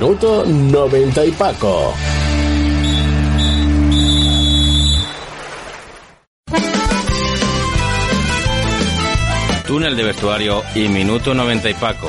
Minuto 90 y Paco. Túnel de Vestuario y Minuto 90 y Paco,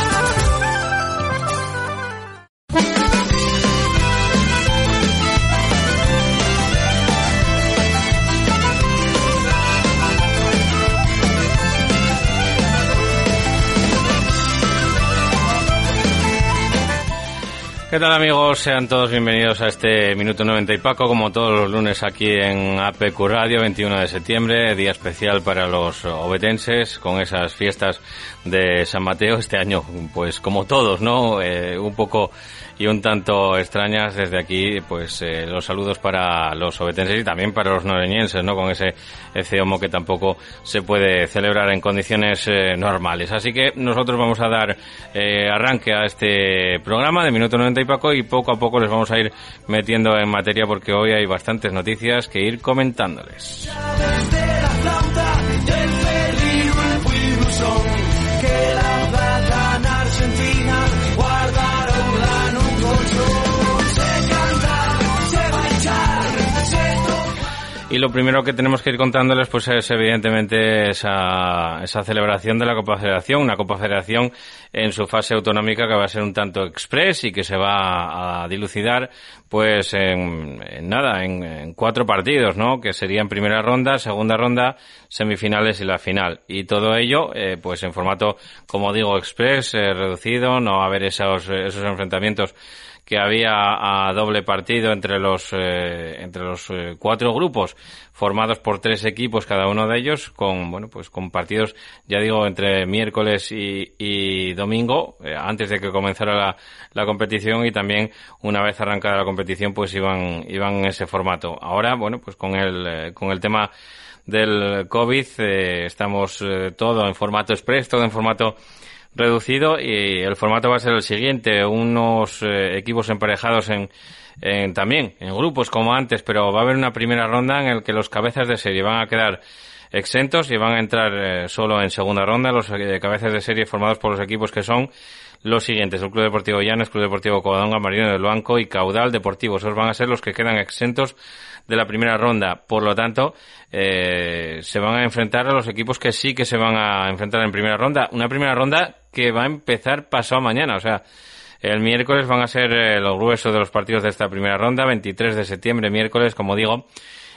¿Qué tal amigos? Sean todos bienvenidos a este Minuto 90 y Paco, como todos los lunes aquí en APQ Radio, 21 de septiembre, día especial para los obetenses, con esas fiestas de San Mateo este año, pues como todos, ¿no? Eh, un poco y un tanto extrañas desde aquí, pues eh, los saludos para los obetenses y también para los noreñenses, ¿no? Con ese CEOMO que tampoco se puede celebrar en condiciones eh, normales. Así que nosotros vamos a dar eh, arranque a este programa de Minuto 90 y Paco y poco a poco les vamos a ir metiendo en materia porque hoy hay bastantes noticias que ir comentándoles. Y lo primero que tenemos que ir contándoles pues es evidentemente esa, esa celebración de la Copa Federación, una Copa Federación en su fase autonómica que va a ser un tanto express y que se va a dilucidar pues en, nada, en, cuatro partidos, ¿no? Que serían primera ronda, segunda ronda, semifinales y la final. Y todo ello eh, pues en formato, como digo, express, eh, reducido, no va a haber esos, esos enfrentamientos que había a doble partido entre los eh, entre los eh, cuatro grupos formados por tres equipos cada uno de ellos con bueno pues con partidos ya digo entre miércoles y, domingo eh, antes de que comenzara la, la, competición y también una vez arrancada la competición pues iban iban en ese formato. Ahora bueno pues con el con el tema del covid estamos todo en formato express todo en formato reducido y el formato va a ser el siguiente, unos eh, equipos emparejados en, en, también en grupos como antes, pero va a haber una primera ronda en el que los cabezas de serie van a quedar exentos y van a entrar eh, solo en segunda ronda los eh, cabezas de serie formados por los equipos que son los siguientes, el Club Deportivo Llanes, Club Deportivo Covadonga, Marino del Banco y Caudal Deportivo. Esos van a ser los que quedan exentos de la primera ronda. Por lo tanto, eh, se van a enfrentar a los equipos que sí que se van a enfrentar en primera ronda. Una primera ronda que va a empezar pasado mañana. O sea, el miércoles van a ser eh, los gruesos de los partidos de esta primera ronda, 23 de septiembre, miércoles, como digo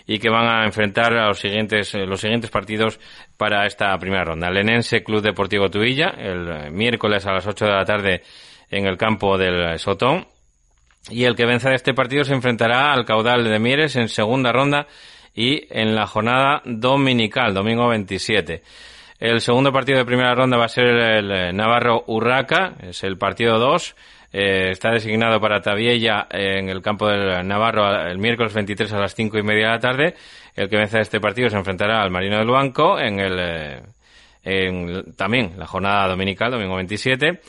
y que van a enfrentar a los siguientes, eh, los siguientes partidos para esta primera ronda. Lenense Club Deportivo Tuilla, el miércoles a las 8 de la tarde en el campo del Sotón. Y el que venza de este partido se enfrentará al caudal de Mieres en segunda ronda y en la jornada dominical, domingo 27. El segundo partido de primera ronda va a ser el Navarro Urraca, es el partido 2. Eh, está designado para Tabiella en el campo del Navarro el miércoles 23 a las 5 y media de la tarde. El que vence este partido se enfrentará al Marino del Banco en el, eh, en, también la jornada dominical, domingo 27.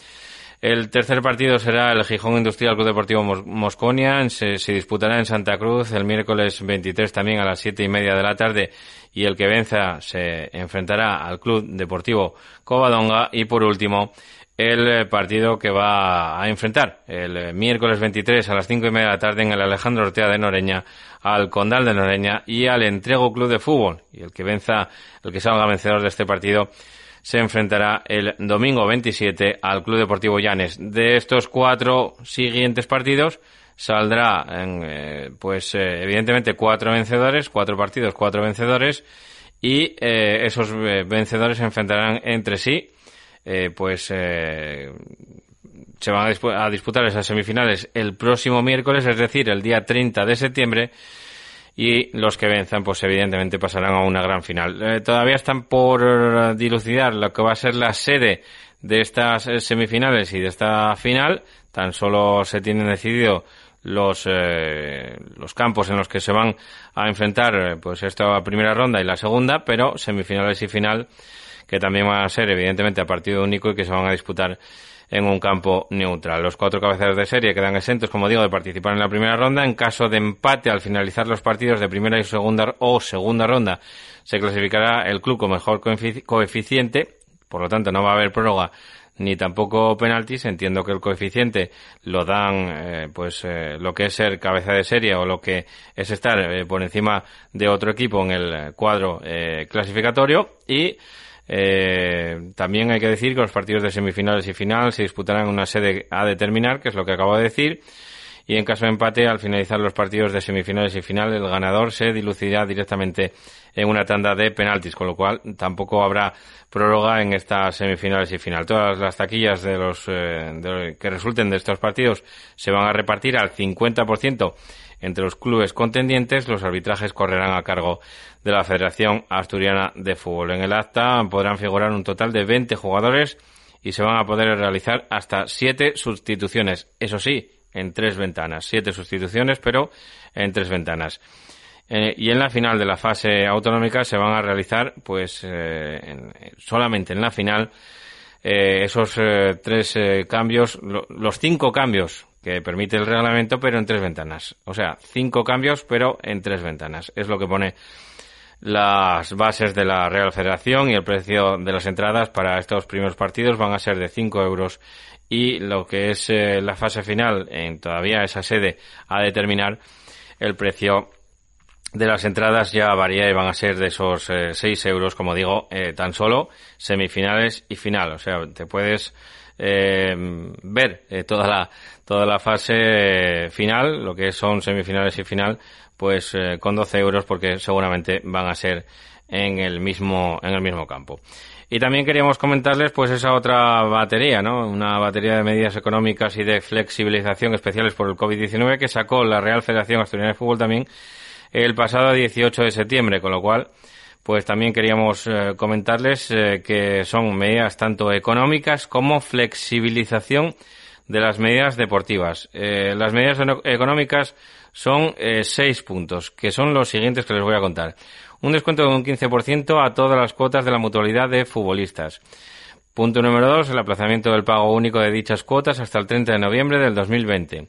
El tercer partido será el Gijón Industrial Club Deportivo Mosconia. Se, se, disputará en Santa Cruz el miércoles 23 también a las siete y media de la tarde. Y el que venza se enfrentará al Club Deportivo Covadonga. Y por último, el partido que va a enfrentar el miércoles 23 a las cinco y media de la tarde en el Alejandro Ortega de Noreña al Condal de Noreña y al Entrego Club de Fútbol. Y el que venza, el que salga vencedor de este partido se enfrentará el domingo 27 al Club Deportivo Llanes. De estos cuatro siguientes partidos saldrá, eh, pues eh, evidentemente cuatro vencedores, cuatro partidos, cuatro vencedores y eh, esos vencedores se enfrentarán entre sí, pues se van a, disputar esas semifinales el próximo miércoles, es decir, el día 30 de septiembre y los que venzan pues evidentemente pasarán a una gran final. Eh, todavía están por dilucidar lo que va a ser la sede de estas eh, semifinales y de esta final. Tan solo se tienen decidido los eh, los campos en los que se van a enfrentar pues esta primera ronda y la segunda, pero semifinales y final que también van a ser evidentemente a partido único y que se van a disputar en un campo neutral. Los cuatro cabeceros de serie quedan exentos, como digo, de participar en la primera ronda. En caso de empate al finalizar los partidos de primera y segunda o segunda ronda, se clasificará el club con mejor coeficiente. Por lo tanto, no va a haber prórroga ni tampoco penaltis. Entiendo que el coeficiente lo dan, eh, pues, eh, lo que es ser cabeza de serie o lo que es estar eh, por encima de otro equipo en el cuadro clasificatorio y eh, también hay que decir que los partidos de semifinales y final se disputarán en una sede a determinar, que es lo que acabo de decir. Y en caso de empate, al finalizar los partidos de semifinales y final, el ganador se dilucidirá directamente en una tanda de penaltis, con lo cual tampoco habrá prórroga en estas semifinales y final. Todas las taquillas de los eh, que resulten de estos partidos se van a repartir al 50% entre los clubes contendientes, los arbitrajes correrán a cargo de la Federación Asturiana de Fútbol. En el acta podrán figurar un total de 20 jugadores y se van a poder realizar hasta 7 sustituciones. Eso sí, en tres ventanas. Siete sustituciones, pero en tres ventanas. Eh, y en la final de la fase autonómica se van a realizar, pues, eh, solamente en la final, eh, esos tres cambios, los cinco cambios que permite el reglamento, pero en tres ventanas. O sea, cinco cambios, pero en tres ventanas. Es lo que pone las bases de la Real Federación y el precio de las entradas para estos primeros partidos van a ser de 5 euros y lo que es eh, la fase final en todavía esa sede a determinar el precio de las entradas ya varía y van a ser de esos 6 eh, euros, como digo, eh, tan solo semifinales y final. O sea, te puedes ver toda la toda la fase final, lo que son semifinales y final, pues eh, con 12 euros porque seguramente van a ser en el mismo, en el mismo campo. Y también queríamos comentarles pues esa otra batería, ¿no? Una batería de medidas económicas y de flexibilización especiales por el COVID-19 que sacó la Real Federación Asturiana de Fútbol también el pasado 18 de septiembre, con lo cual pues también queríamos eh, comentarles eh, que son medidas tanto económicas como flexibilización de las medidas deportivas. las medidas económicas son eh, seis puntos, que son los siguientes que les voy a contar. Un descuento de un 15% a todas las cuotas de la mutualidad de futbolistas. Punto número dos, el aplazamiento del pago único de dichas cuotas hasta el 30 de noviembre del 2020.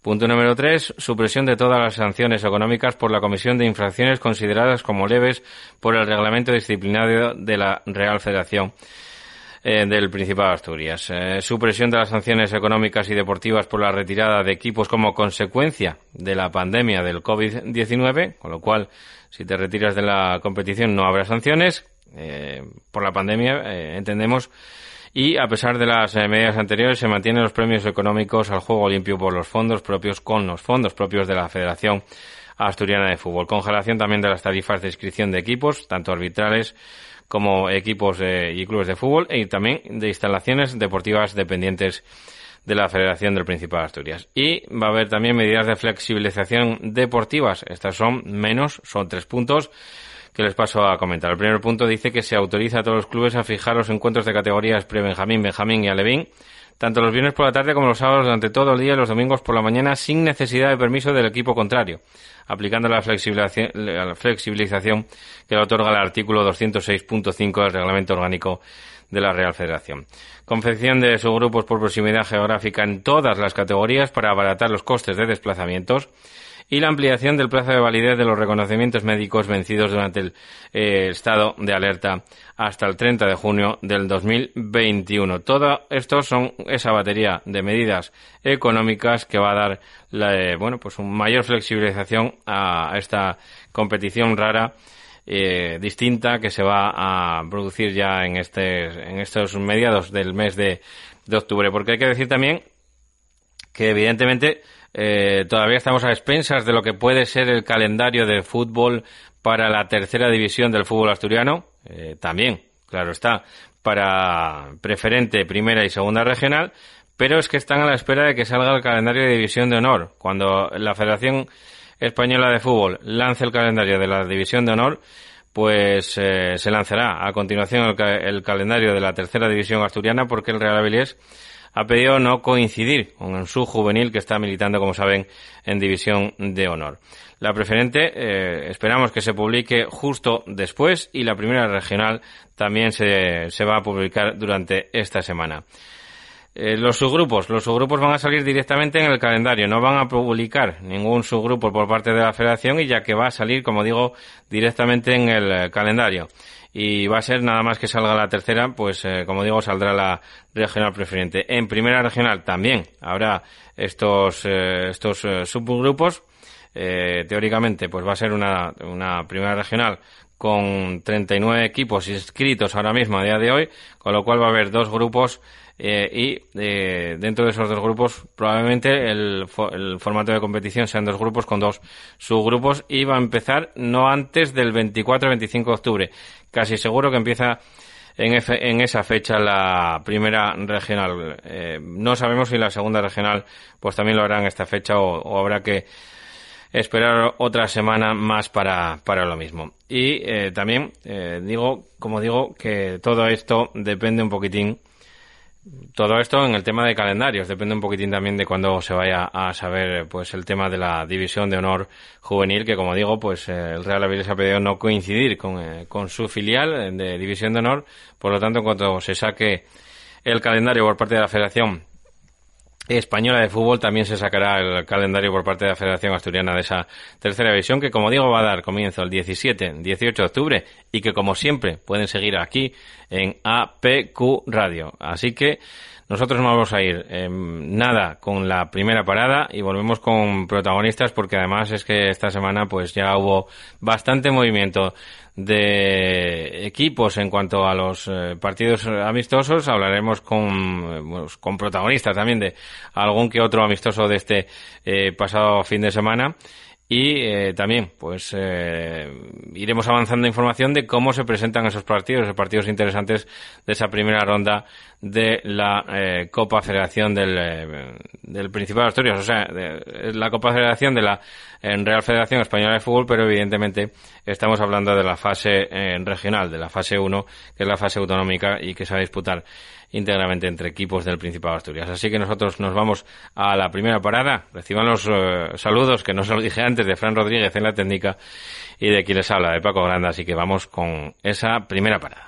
Punto número tres, supresión de todas las sanciones económicas por la comisión de infracciones consideradas como leves por el reglamento disciplinario de la Real Federación. Eh, del Principado de Asturias. Eh, supresión de las sanciones económicas y deportivas por la retirada de equipos como consecuencia de la pandemia del COVID-19, con lo cual, si te retiras de la competición no habrá sanciones. Eh, por la pandemia, entendemos. Y a pesar de las medidas anteriores, se mantienen los premios económicos al juego limpio por los fondos propios con los fondos propios de la Federación Asturiana de Fútbol. Congelación también de las tarifas de inscripción de equipos, tanto arbitrales como equipos y clubes de fútbol y también de instalaciones deportivas dependientes de la Federación del Principado de Asturias. Y va a haber también medidas de flexibilización deportivas. Estas son menos, son tres puntos que les paso a comentar. El primer punto dice que se autoriza a todos los clubes a fijar los encuentros de categorías pre-Benjamín, Benjamín y Alevín tanto los viernes por la tarde como los sábados durante todo el día y los domingos por la mañana sin necesidad de permiso del equipo contrario, aplicando la flexibilización, la flexibilización que le otorga el artículo 206.5 del Reglamento Orgánico de la Real Federación. Confección de subgrupos por proximidad geográfica en todas las categorías para abaratar los costes de desplazamientos y la ampliación del plazo de validez de los reconocimientos médicos vencidos durante el eh, estado de alerta hasta el 30 de junio del 2021. Todo esto son esa batería de medidas económicas que va a dar eh, bueno, pues una mayor flexibilización a esta competición rara eh, distinta que se va a producir ya en, este, en estos mediados del mes de octubre. Porque hay que decir también que evidentemente eh, todavía estamos a expensas de lo que puede ser el calendario de fútbol para la tercera división del fútbol asturiano. Eh, también, claro está, para preferente, primera y segunda regional. Pero es que están a la espera de que salga el calendario de división de honor. Cuando la Federación Española de Fútbol lance el calendario de la división de honor, pues eh, se lanzará a continuación el, calendario de la tercera división asturiana porque el Real Avilés ha pedido no coincidir con su juvenil que está militando, como saben, en División de Honor. La preferente eh, esperamos que se publique justo después y la primera regional también se, se va a publicar durante esta semana. Eh, los subgrupos. Los subgrupos van a salir directamente en el calendario. No van a publicar ningún subgrupo por parte de la federación y ya que va a salir, como digo, directamente en el eh, calendario y va a ser nada más que salga la tercera, pues eh, como digo, saldrá la regional preferente. En primera regional también habrá estos, eh, estos eh, subgrupos. teóricamente, pues va a ser una, una primera regional con 39 equipos inscritos ahora mismo a día de hoy, con lo cual va a haber dos grupos eh, y eh, dentro de esos dos grupos probablemente el, el, formato de competición sean dos grupos con dos subgrupos y va a empezar no antes del 24-25 de octubre. Casi seguro que empieza en, en esa fecha la primera regional. Eh, no sabemos si la segunda regional pues también lo hará en esta fecha o, o habrá que esperar otra semana más para, para lo mismo. Y eh, también eh, digo, como digo, que todo esto depende un poquitín todo esto en el tema de calendarios. Depende un poquitín también de cuando se vaya a saber pues el tema de la división de honor juvenil que como digo pues eh, el Real Avilés ha pedido no coincidir con, eh, con su filial de división de honor. Por lo tanto en cuanto se saque el calendario por parte de la Federación Española de Fútbol también se sacará el calendario por parte de la Federación Asturiana de esa tercera división que como digo va a dar comienzo el 17, 18 de octubre y que como siempre pueden seguir aquí en APQ Radio. Así que nosotros nos vamos a ir eh, nada con la primera parada y volvemos con protagonistas porque además es que esta semana pues ya hubo bastante movimiento de equipos en cuanto a los eh, partidos amistosos. Hablaremos con, con protagonistas también de algún que otro amistoso de este eh, pasado fin de semana. Y eh, también, pues, eh, iremos avanzando información de cómo se presentan esos partidos, esos partidos interesantes de esa primera ronda de la eh, Copa Federación del, eh, del Principado de Asturias, o sea, de, la Copa Federación de la en Real Federación Española de Fútbol, pero evidentemente estamos hablando de la fase eh, regional, de la fase 1, que es la fase autonómica y que se va a disputar íntegramente entre equipos del Principado de Asturias. Así que nosotros nos vamos a la primera parada. Reciban los uh, saludos que no se los dije antes de Fran Rodríguez en la técnica y de quien les habla, de Paco Granda. Así que vamos con esa primera parada.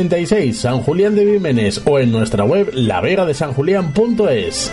86, San Julián de Vímenes o en nuestra web lavegadesanjulián.es.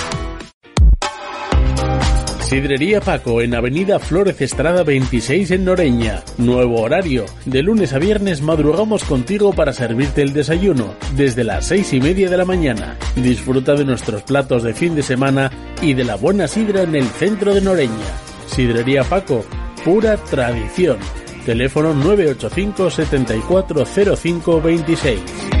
Sidrería Paco en Avenida Flores Estrada 26 en Noreña. Nuevo horario. De lunes a viernes madrugamos contigo para servirte el desayuno desde las seis y media de la mañana. Disfruta de nuestros platos de fin de semana y de la buena sidra en el centro de Noreña. Sidrería Paco, pura tradición. Teléfono 985 740526.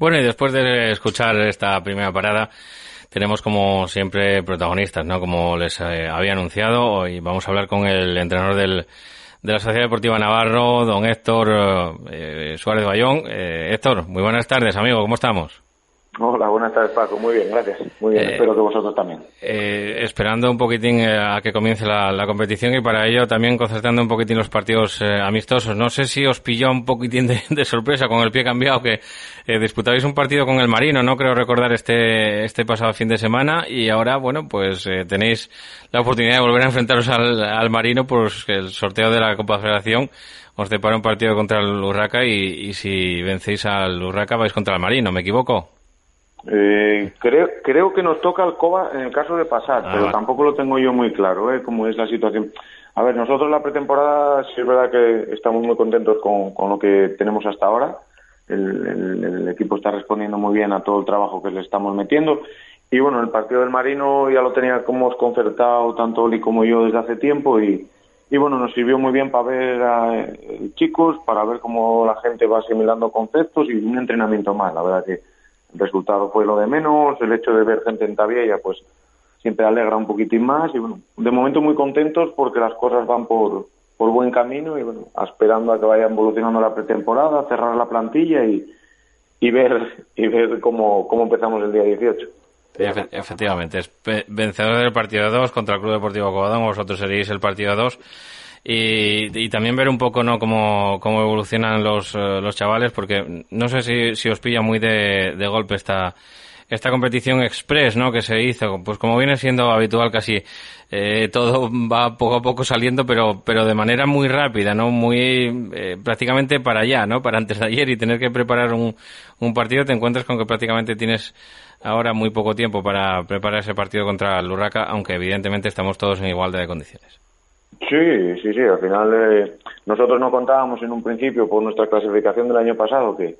Bueno, y después de escuchar esta primera parada, tenemos como siempre protagonistas, ¿no? Como les eh, había anunciado, hoy vamos a hablar con el entrenador del, de la Sociedad Deportiva Navarro, don Héctor eh, Suárez Bayón. Eh, Héctor, muy buenas tardes, amigo, ¿cómo estamos? Hola, buenas tardes Paco, muy bien, gracias. Muy bien, espero que vosotros también. esperando un poquitín a que comience la, competición y para ello también concertando un poquitín los partidos amistosos. No sé si os pilló un poquitín de, sorpresa con el pie cambiado que disputabais un partido con el Marino, no creo recordar este, este pasado fin de semana y ahora, bueno, pues tenéis la oportunidad de volver a enfrentaros al, Marino, pues el sorteo de la Copa Federación os depara un partido contra el Urraca y, y si vencéis al Urraca vais contra el Marino, ¿me equivoco? Eh, creo, creo que nos toca Alcoba en el caso de pasar, pero ah. tampoco lo tengo yo muy claro, ¿eh? Cómo es la situación. A ver, nosotros la pretemporada sí es verdad que estamos muy contentos con, con lo que tenemos hasta ahora. El, el, equipo está respondiendo muy bien a todo el trabajo que le estamos metiendo. Y bueno, el partido del Marino ya lo teníamos concertado tanto Oli como yo desde hace tiempo y, y bueno, nos sirvió muy bien para ver a eh, chicos, para ver cómo la gente va asimilando conceptos y un entrenamiento más. La verdad que el resultado fue lo de menos, el hecho de ver gente en Tabiella, pues siempre alegra un poquitín más y bueno, de momento muy contentos porque las cosas van por, por buen camino y bueno, esperando a que vaya evolucionando la pretemporada, cerrar la plantilla y, y ver y ver cómo, cómo empezamos el día 18. efectivamente, es vencedor del partido 2 contra el Club Deportivo Cobadón, vosotros seréis el partido 2 y, y, también ver un poco no cómo, cómo evolucionan los, eh, los chavales, porque no sé si, si os pilla muy de, de golpe esta, esta competición express ¿no? que se hizo. Pues como viene siendo habitual casi eh, todo va poco a poco saliendo, pero, pero de manera muy rápida, ¿no? Muy eh, prácticamente para allá, ¿no? Para antes de ayer y tener que preparar un, un partido, te encuentras con que prácticamente tienes ahora muy poco tiempo para preparar ese partido contra el Urraca, aunque evidentemente estamos todos en igualdad de condiciones. Sí, sí, sí. Al final eh, nosotros no contábamos en un principio por nuestra clasificación del año pasado que,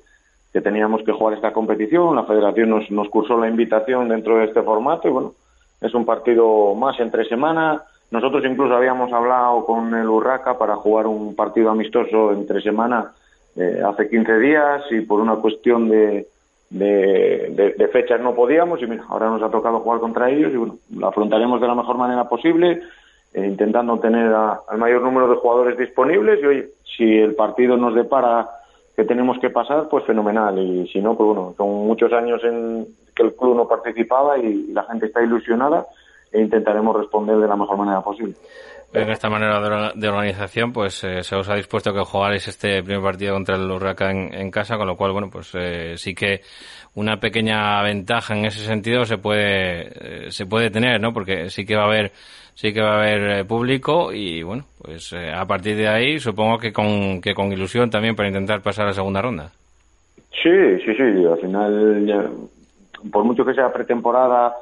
teníamos que jugar esta competición. La federación nos, nos cursó la invitación dentro de este formato y bueno, es un partido más entre semana. Nosotros incluso habíamos hablado con el Urraca para jugar un partido amistoso entre semana eh, hace 15 días y por una cuestión de, de, fechas no podíamos y mira, ahora nos ha tocado jugar contra ellos y bueno, lo afrontaremos de la mejor manera posible, eh, intentando tener al mayor número de jugadores disponibles y oye, si el partido nos depara que tenemos que pasar, pues fenomenal y si no, pues bueno, son muchos años en que el club no participaba y la gente está ilusionada e intentaremos responder de la mejor manera posible en esta manera de organización, pues eh, se os ha dispuesto que jugaréis este primer partido contra el Huracán en, casa, con lo cual, bueno, pues eh, sí que una pequeña ventaja en ese sentido se puede eh, se puede tener, ¿no? Porque sí que va a haber sí que va a haber público y bueno, pues a partir de ahí supongo que con que con ilusión también para intentar pasar a la segunda ronda. Sí, sí, sí. Al final, por mucho que sea pretemporada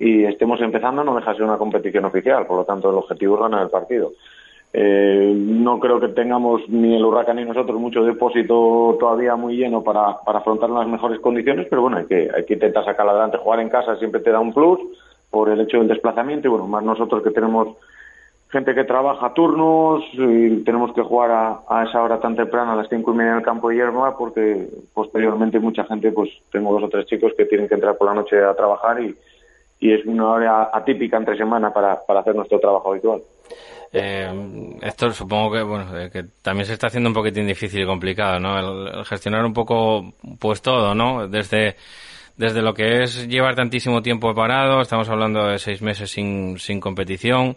y estemos empezando, no deja de ser una competición oficial. Por lo tanto, el objetivo es ganar el partido. Eh, no creo que tengamos ni el Huracán ni nosotros mucho depósito todavía muy lleno para, para afrontar las mejores condiciones, pero bueno, hay que, hay que intentar sacar adelante. Jugar en casa siempre te da un plus por el hecho del desplazamiento y bueno, más nosotros que tenemos gente que trabaja turnos y tenemos que jugar a, a, esa hora tan temprana, a las cinco y media en el campo de hierba, porque posteriormente mucha gente, pues tengo dos o tres chicos que tienen que entrar por la noche a trabajar y, y es una hora atípica entre semana para, para hacer nuestro trabajo habitual. Eh, esto supongo que bueno eh, que también se está haciendo un poquitín difícil y complicado, ¿no? El, gestionar un poco pues todo, ¿no? Desde desde lo que es llevar tantísimo tiempo parado, estamos hablando de seis meses sin, sin competición,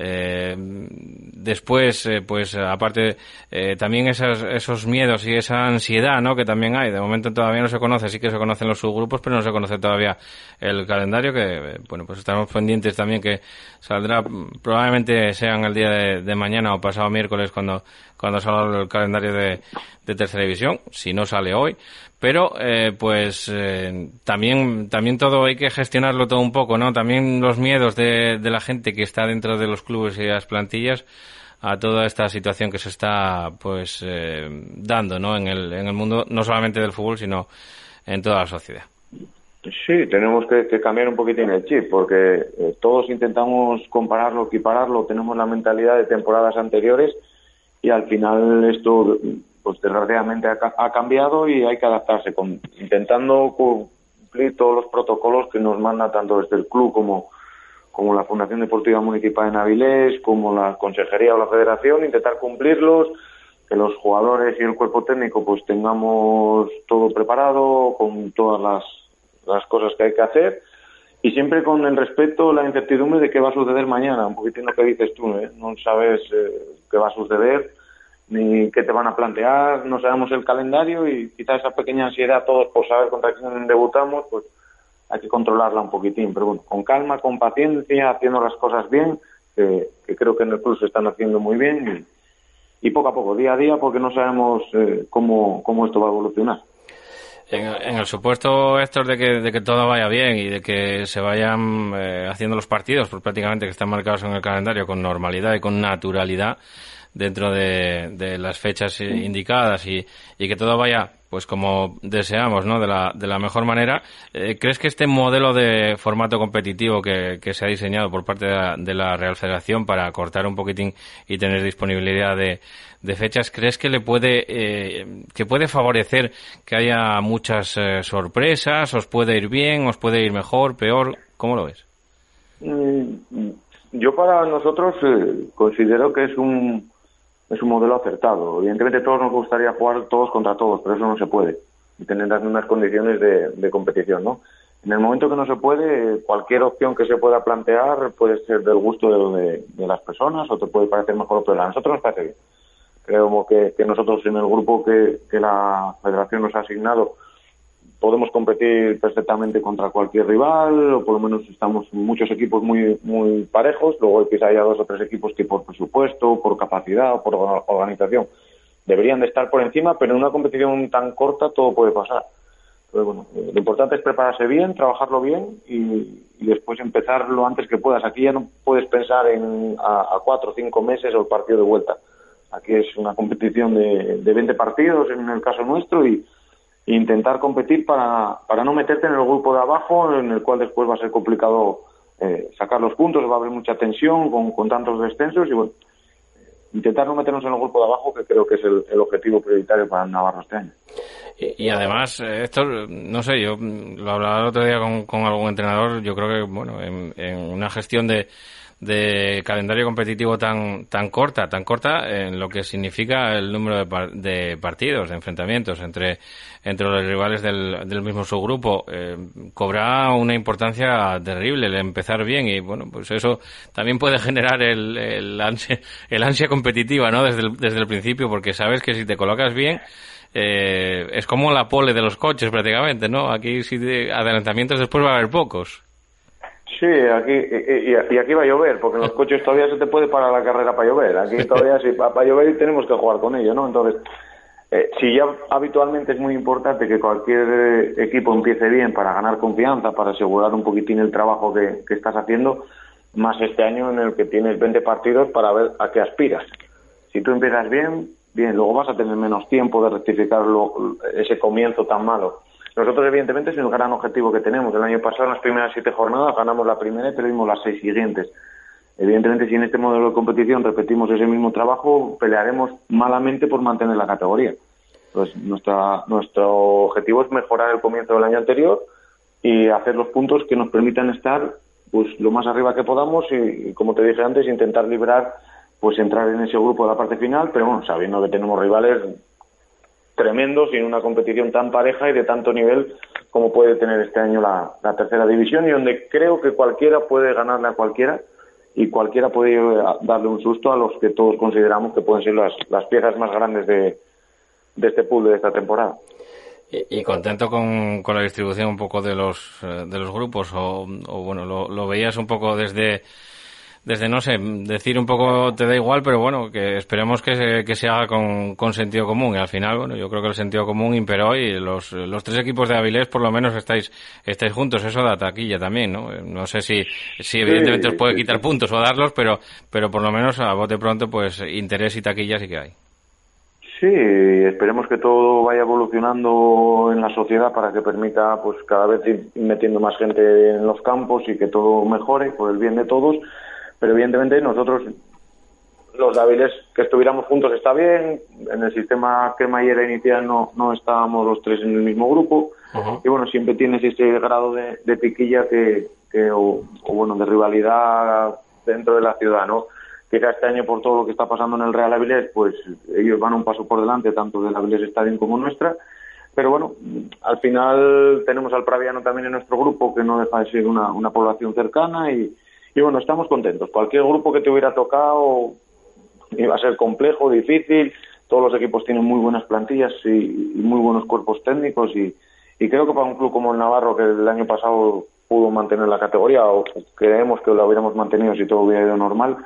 eh, después, eh, pues aparte, eh, también esos, esos miedos y esa ansiedad, ¿no? Que también hay. De momento todavía no se conoce, sí que se conocen los subgrupos, pero no se conoce todavía el calendario, que, bueno, pues estamos pendientes también que saldrá, probablemente sean el día de mañana o pasado miércoles cuando cuando salga el calendario de, tercera división, si no sale hoy. Pero, eh, pues, eh, también, también todo hay que gestionarlo todo un poco, ¿no? También los miedos de, la gente que está dentro de los clubes y las plantillas a toda esta situación que se está, pues, eh, dando, ¿no? En el, en el mundo, no solamente del fútbol, sino en toda la sociedad. Sí, tenemos que, que cambiar un poquitín el chip, porque todos intentamos compararlo, equipararlo, tenemos la mentalidad de temporadas anteriores y al final esto pues desgraciadamente ha, cambiado y hay que adaptarse con, intentando cumplir todos los protocolos que nos manda tanto desde el club como como la Fundación Deportiva Municipal de Navilés, como la Consejería o la Federación, intentar cumplirlos, que los jugadores y el cuerpo técnico pues tengamos todo preparado con todas las, las cosas que hay que hacer y siempre con el respeto, la incertidumbre de qué va a suceder mañana, un poquitín lo que dices tú, ¿eh? no sabes eh, qué va a suceder ni qué te van a plantear, no sabemos el calendario y quizás esa pequeña ansiedad todos por saber contra quién debutamos, pues hay que controlarla un poquitín, pero bueno, con calma, con paciencia, haciendo las cosas bien, que, creo que en el club se están haciendo muy bien y, poco a poco, día a día, porque no sabemos eh, cómo, cómo esto va a evolucionar. En, el supuesto, Héctor, de que, de que todo vaya bien y de que se vayan eh, haciendo los partidos, pues prácticamente que están marcados en el calendario con normalidad y con naturalidad dentro de, de las fechas indicadas y, y, que todo vaya pues como deseamos, ¿no? De la, de la mejor manera. Eh, ¿Crees que este modelo de formato competitivo que, que se ha diseñado por parte de la, Real Federación para cortar un poquitín y tener disponibilidad de, de fechas, crees que le puede, eh, que puede favorecer que haya muchas eh, sorpresas? ¿Os puede ir bien? ¿Os puede ir mejor, peor? ¿Cómo lo ves? Mm, yo para nosotros considero que es un es un modelo acertado. Evidentemente todos nos gustaría jugar todos contra todos, pero eso no se puede y tener las mismas condiciones de, competición, ¿no? En el momento que no se puede, cualquier opción que se pueda plantear puede ser del gusto de, las personas o te puede parecer mejor o peor. A nosotros nos parece bien. Creo que, nosotros en el grupo que la federación nos ha asignado podemos competir perfectamente contra cualquier rival, o por lo menos estamos muchos equipos muy muy parejos, luego quizá haya dos o tres equipos que por presupuesto, por capacidad o por organización deberían de estar por encima, pero en una competición tan corta todo puede pasar. bueno, eh, lo importante es prepararse bien, trabajarlo bien y, después empezar lo antes que puedas. Aquí ya no puedes pensar en a, cuatro o cinco meses o el partido de vuelta. Aquí es una competición de, de 20 partidos en el caso nuestro y, intentar competir para, para no meterte en el grupo de abajo, en el cual después va a ser complicado eh, sacar los puntos, va a haber mucha tensión con, con tantos descensos y bueno, intentar no meternos en el grupo de abajo, que creo que es el, objetivo prioritario para Navarro este año. Y, además, eh, esto, no sé, yo lo hablaba el otro día con, algún entrenador, yo creo que, bueno, en una gestión de de calendario competitivo tan, tan corta, tan corta en lo que significa el número de, partidos, de enfrentamientos entre, entre los rivales del, del mismo subgrupo, eh, cobra una importancia terrible el empezar bien y bueno, pues eso también puede generar el, el, ansia, el ansia competitiva, ¿no? Desde el, desde el principio, porque sabes que si te colocas bien, eh, es como la pole de los coches prácticamente, ¿no? Aquí si de adelantamientos después va a haber pocos. Sí, aquí y, aquí va a llover, porque en los coches todavía se te puede parar la carrera para llover. Aquí todavía sí, para llover y tenemos que jugar con ello, ¿no? Entonces, eh, si ya habitualmente es muy importante que cualquier eh, equipo empiece bien para ganar confianza, para asegurar un poquitín el trabajo que, que estás haciendo, más este año en el que tienes 20 partidos para ver a qué aspiras. Si tú empiezas bien, bien, luego vas a tener menos tiempo de rectificar ese comienzo tan malo nosotros, evidentemente, es el gran objetivo que tenemos. El año pasado, en las primeras siete jornadas, ganamos la primera y perdimos las seis siguientes. Evidentemente, si en este modelo de competición repetimos ese mismo trabajo, pelearemos malamente por mantener la categoría. Pues nuestra, nuestro objetivo es mejorar el comienzo del año anterior y hacer los puntos que nos permitan estar pues lo más arriba que podamos y, como te dije antes, intentar librar pues entrar en ese grupo de la parte final, pero bueno, sabiendo que tenemos rivales tremendo sin una competición tan pareja y de tanto nivel como puede tener este año la, tercera división y donde creo que cualquiera puede ganarle a cualquiera y cualquiera puede darle un susto a los que todos consideramos que pueden ser las, las piezas más grandes de, de este pool de esta temporada. Y, contento con, con, la distribución un poco de los, eh, de los grupos o, bueno, lo veías un poco desde desde, no sé, decir un poco te da igual, pero bueno, que esperemos que se, que se haga con, con sentido común. Y al final, bueno, yo creo que el sentido común imperó y los, los tres equipos de Avilés por lo menos estáis, estáis juntos. Eso da taquilla también, ¿no? No sé si, si evidentemente os puede quitar puntos o darlos, pero, pero por lo menos a bote pronto, pues interés y taquilla sí que hay. Sí, esperemos que todo vaya evolucionando en la sociedad para que permita pues cada vez ir metiendo más gente en los campos y que todo mejore por el bien de todos pero evidentemente nosotros, los Dáviles, que estuviéramos juntos está bien, en el sistema crema y era inicial no, no estábamos los tres en el mismo grupo, y bueno, siempre tienes ese grado de, de piquilla que, que o, bueno, de rivalidad dentro de la ciudad, ¿no? Quizá este año por todo lo que está pasando en el Real Avilés, pues ellos van un paso por delante, tanto del Avilés Stadium como nuestra, pero bueno, al final tenemos al Praviano también en nuestro grupo, que no deja de ser una, una población cercana y, y bueno, estamos contentos. Cualquier grupo que te hubiera tocado iba a ser complejo, difícil. Todos los equipos tienen muy buenas plantillas y, muy buenos cuerpos técnicos y, creo que para un club como el Navarro, que el año pasado pudo mantener la categoría, o creemos que lo hubiéramos mantenido si todo hubiera ido normal,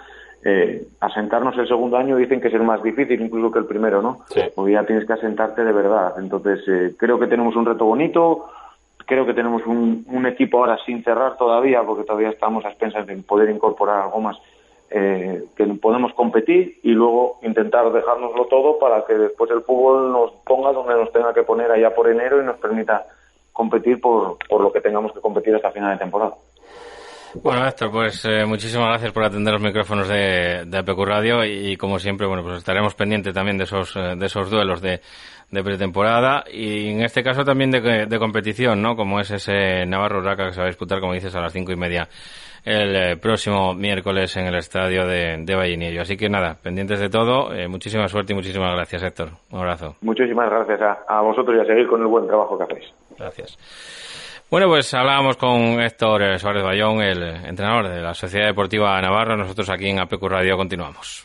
eh, asentarnos el segundo año dicen que es el más difícil incluso que el primero, ¿no? Porque ya tienes que asentarte de verdad. Entonces, eh, creo que tenemos un reto bonito, Creo que tenemos un, equipo ahora sin cerrar todavía, porque todavía estamos a expensas de poder incorporar algo más, eh, que podemos competir y luego intentar dejárnoslo todo para que después el fútbol nos ponga donde nos tenga que poner allá por enero y nos permita competir por, por lo que tengamos que competir hasta final de temporada. Bueno, Héctor, pues eh, muchísimas gracias por atender los micrófonos de, de APQ Radio y, como siempre, bueno, pues estaremos pendientes también de esos, eh, de esos duelos de, de pretemporada y en este caso también de, de competición, ¿no? Como es ese Navarro-Raca que se va a disputar, como dices, a las cinco y media el eh, próximo miércoles en el estadio de, de Así que nada, pendientes de todo, muchísima suerte y muchísimas gracias, Héctor. Un abrazo. Muchísimas gracias a, a vosotros y a seguir con el buen trabajo que hacéis. Gracias. Bueno, pues hablábamos con Héctor Suárez Bayón, el entrenador de la Sociedad Deportiva Navarra. Nosotros aquí en APQ Radio continuamos.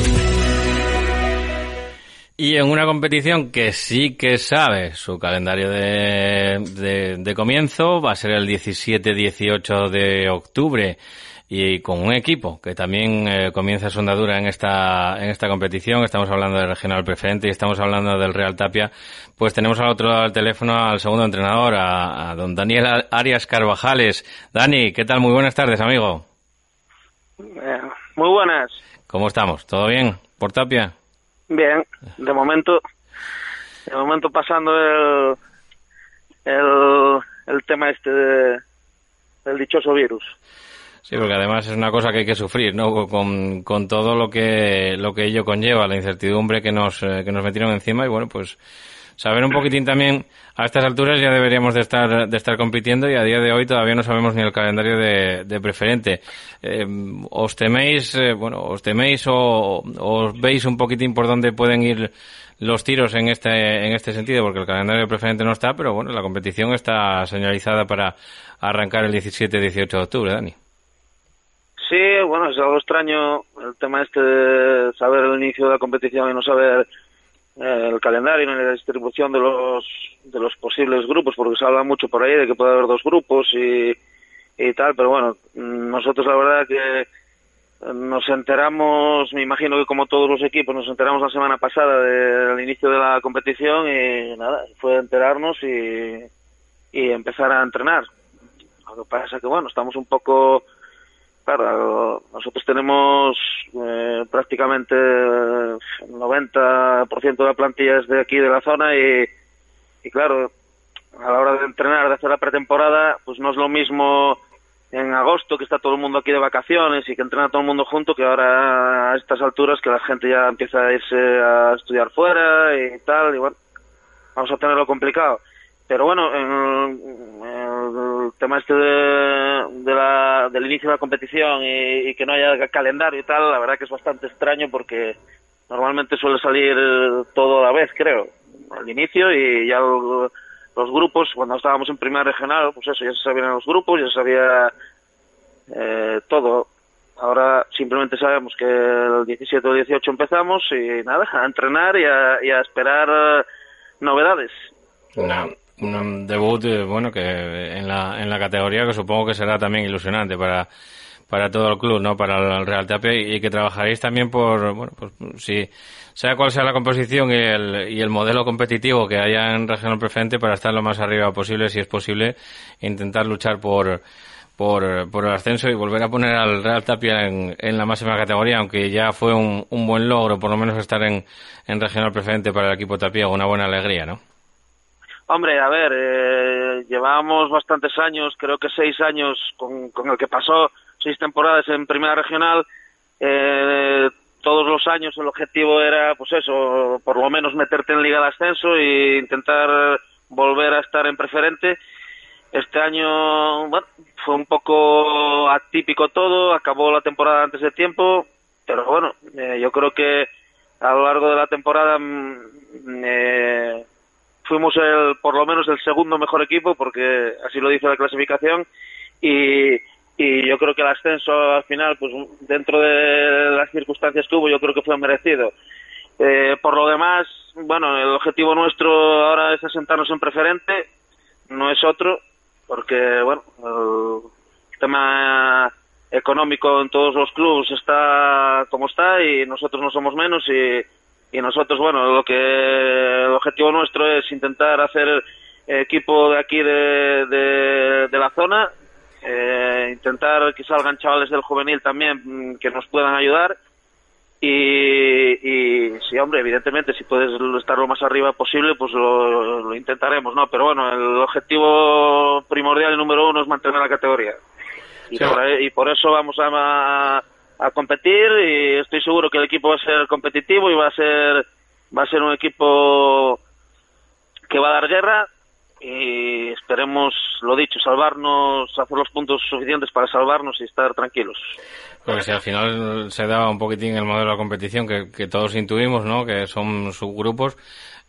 Y en una competición que sí que sabe su calendario de, de, comienzo, va a ser el 17-18 de octubre y con un equipo que también eh, comienza su andadura en esta, en esta competición, estamos hablando del regional preferente y estamos hablando del Real Tapia, pues tenemos al otro lado del teléfono al segundo entrenador, a, don Daniel Arias Carvajales. Dani, ¿qué tal? Muy buenas tardes, amigo. Eh, muy buenas. ¿Cómo estamos? ¿Todo bien por Tapia? Bien, de momento, de momento pasando el, el, el tema este de, del dichoso virus. Sí, porque además es una cosa que hay que sufrir, ¿no? Con, con todo lo que, lo que ello conlleva, la incertidumbre que nos, eh, que nos metieron encima y bueno, pues saber un poquitín también a estas alturas ya deberíamos de estar de estar compitiendo y a día de hoy todavía no sabemos ni el calendario de, de preferente. Eh, ¿Os teméis, eh, bueno, os teméis o, os veis un poquitín por dónde pueden ir los tiros en este en este sentido? Porque el calendario de preferente no está, pero bueno, la competición está señalizada para arrancar el 17-18 de octubre, Dani. Sí, bueno, es algo extraño el tema este de saber el inicio de la competición y no saber el calendario ni la distribución de los de los posibles grupos, porque se habla mucho por ahí de que puede haber dos grupos y, y tal, pero bueno, nosotros la verdad que nos enteramos, me imagino que como todos los equipos, nos enteramos la semana pasada del inicio de la competición y nada, fue enterarnos y, y empezar a entrenar. Lo que pasa que bueno, estamos un poco Claro, nosotros tenemos eh, prácticamente el 90% de la plantilla es de aquí, de la zona, y, y claro, a la hora de entrenar, de hacer la pretemporada, pues no es lo mismo en agosto que está todo el mundo aquí de vacaciones y que entrena todo el mundo junto que ahora a estas alturas que la gente ya empieza a irse a estudiar fuera y tal, y bueno, vamos a tenerlo complicado pero bueno, el, tema este de, la, del inicio de la competición y, que no haya calendario y tal, la verdad que es bastante extraño porque normalmente suele salir todo a la vez, creo, al inicio y ya los grupos, cuando estábamos en primera regional, pues eso, ya se sabían los grupos, ya se sabía eh, todo. Ahora simplemente sabemos que el 17 o 18 empezamos y nada, a entrenar y a, esperar novedades un debut, eh, bueno, que en la, en la categoría que supongo que será también ilusionante para, para todo el club, ¿no? Para el Real Tapia y, que trabajaréis también por, bueno, pues si, sea cual sea la composición y el, y el modelo competitivo que haya en Regional Preferente para estar lo más arriba posible, si es posible, intentar luchar por, por, por el ascenso y volver a poner al Real Tapia en, en la máxima categoría, aunque ya fue un, un buen logro, por lo menos estar en, en Regional Preferente para el equipo Tapia, una buena alegría, ¿no? Hombre, a ver, eh, llevábamos bastantes años, creo que seis años con, con el que pasó seis temporadas en Primera Regional. Eh, todos los años el objetivo era, pues eso, por lo menos meterte en Liga de Ascenso e intentar volver a estar en preferente. Este año, bueno, fue un poco atípico todo, acabó la temporada antes de tiempo, pero bueno, eh, yo creo que a lo largo de la temporada mm, eh, fuimos el, por lo menos el segundo mejor equipo, porque así lo dice la clasificación, y, y yo creo que el ascenso al final, pues dentro de las circunstancias que hubo, yo creo que fue merecido. Eh, por lo demás, bueno, el objetivo nuestro ahora es asentarnos en preferente, no es otro, porque, bueno, el tema económico en todos los clubes está como está y nosotros no somos menos y y nosotros, bueno, lo que el objetivo nuestro es intentar hacer equipo de aquí de, de, la zona, eh, intentar que salgan chavales del juvenil también mm, que nos puedan ayudar y, y sí, hombre, evidentemente, si puedes estar lo más arriba posible, pues lo, intentaremos, ¿no? Pero bueno, el objetivo primordial y número uno es mantener la categoría. Y, por, y por eso vamos a, a competir y estoy seguro que el equipo va a ser competitivo y va a ser va a ser un equipo que va a dar guerra y esperemos, lo dicho, salvarnos, hacer los puntos suficientes para salvarnos y estar tranquilos. Porque si al final se da un poquitín el modelo de competición que, que todos intuimos, ¿no? Que son subgrupos,